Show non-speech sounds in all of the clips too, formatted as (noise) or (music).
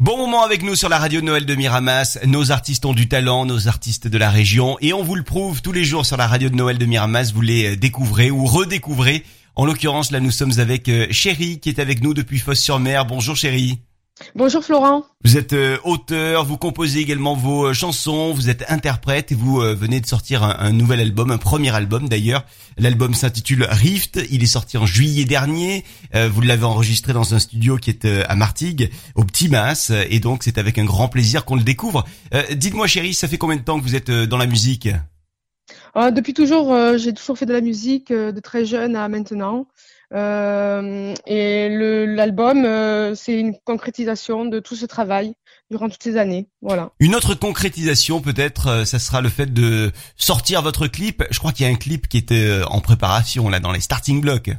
Bon moment avec nous sur la radio de Noël de Miramas. Nos artistes ont du talent, nos artistes de la région, et on vous le prouve tous les jours sur la radio de Noël de Miramas. Vous les découvrez ou redécouvrez. En l'occurrence, là, nous sommes avec euh, Chéri qui est avec nous depuis Fosse-sur-Mer. Bonjour Chéri. Bonjour Florent. Vous êtes euh, auteur, vous composez également vos euh, chansons, vous êtes interprète et vous euh, venez de sortir un, nouvel album, un premier album d'ailleurs. L'album s'intitule Rift, il est sorti en juillet dernier. vous l'avez enregistré dans un studio qui est à Martigues, au Petit Mas, et donc c'est avec un grand plaisir qu'on le découvre. Dites-moi chérie, ça fait combien de temps que vous êtes dans la musique? Ah, Depuis toujours, j'ai toujours fait de la musique, de très jeune à maintenant. Euh, et l'album, euh, c'est une concrétisation de tout ce travail durant toutes ces années. Voilà. Une autre concrétisation peut-être, euh, ça sera le fait de sortir votre clip. Je crois qu'il y a un clip qui était en préparation là dans les starting blocks.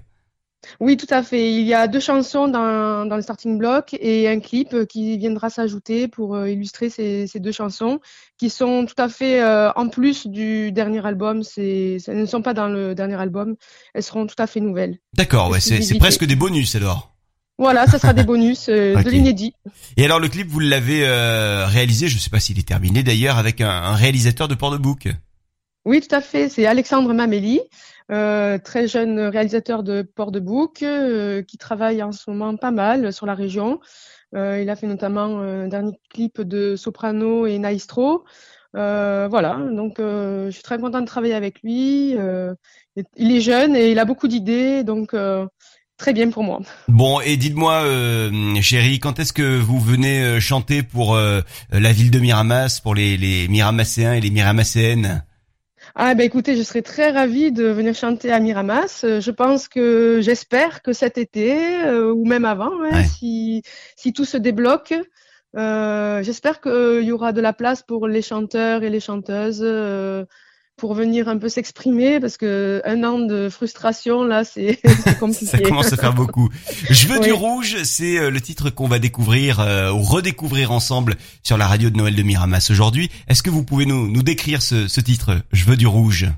Oui, tout à fait. Il y a deux chansons dans, dans le starting block et un clip qui viendra s'ajouter pour euh, illustrer ces, ces, deux chansons qui sont tout à fait euh, en plus du dernier album. Elles ne sont pas dans le dernier album. Elles seront tout à fait nouvelles. D'accord, ouais, c'est, presque des bonus alors. Voilà, ça sera des bonus euh, (laughs) de l'inédit. Et alors le clip, vous l'avez réalisé, je ne sais pas s'il est terminé d'ailleurs, avec un, un réalisateur de Port-de-Bouc. Oui, tout à fait. C'est Alexandre Mameli. Euh, très jeune réalisateur de Port-de-Bouc, euh, qui travaille en ce moment pas mal sur la région. Euh, il a fait notamment un dernier clip de Soprano et Naistro. voilà, donc je suis très contente de travailler avec lui. il est jeune et il a beaucoup d'idées, donc très bien pour moi. Bon, et dites-moi, chérie, quand est-ce que vous venez chanter pour la ville de Miramas, pour les, les Miramasséens et les Miramasséennes? Ah ben écoutez, je serais très ravie de venir chanter à Miramas. Euh, je pense que j'espère que cet été euh, ou même avant, hein, si, si tout se débloque, euh, j'espère qu'il y aura de la place pour les chanteurs et les chanteuses pour venir un peu s'exprimer parce que un an de frustration là c'est (laughs) compliqué. ça commence à faire beaucoup. Je veux du rouge, c'est euh, le titre qu'on va découvrir euh, ou redécouvrir ensemble sur la radio de Noël de Miramas aujourd'hui. Est-ce que vous pouvez nous nous décrire ce, ce titre Je veux du rouge?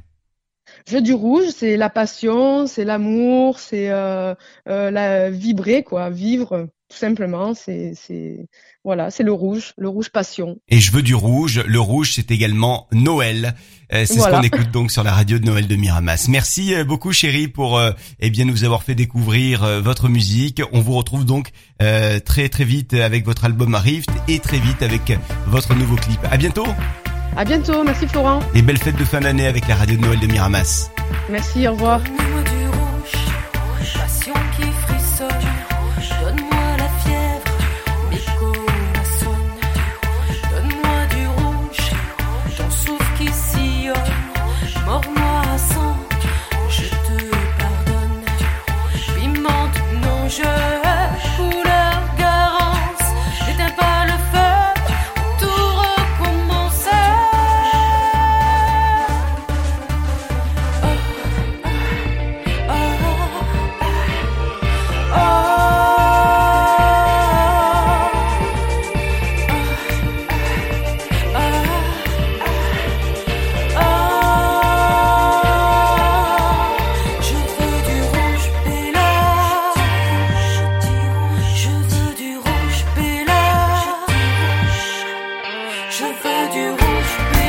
Je veux du rouge, c'est la passion, c'est l'amour, c'est euh, euh, la vibrer quoi, vivre tout simplement. C'est c'est voilà, c'est le rouge, le rouge passion. Et je veux du rouge. Le rouge, c'est également Noël. Euh, c'est ce qu'on écoute donc sur la radio de Noël de Miramas. Merci euh, beaucoup, chérie, pour euh, eh bien nous avoir fait découvrir votre musique. On vous retrouve donc très très vite avec votre album Rift et très vite avec votre nouveau clip. À bientôt. À bientôt. Merci Florent. Et belle fête de fin d'année avec la radio de Noël de Miramas. Merci. Au revoir. rios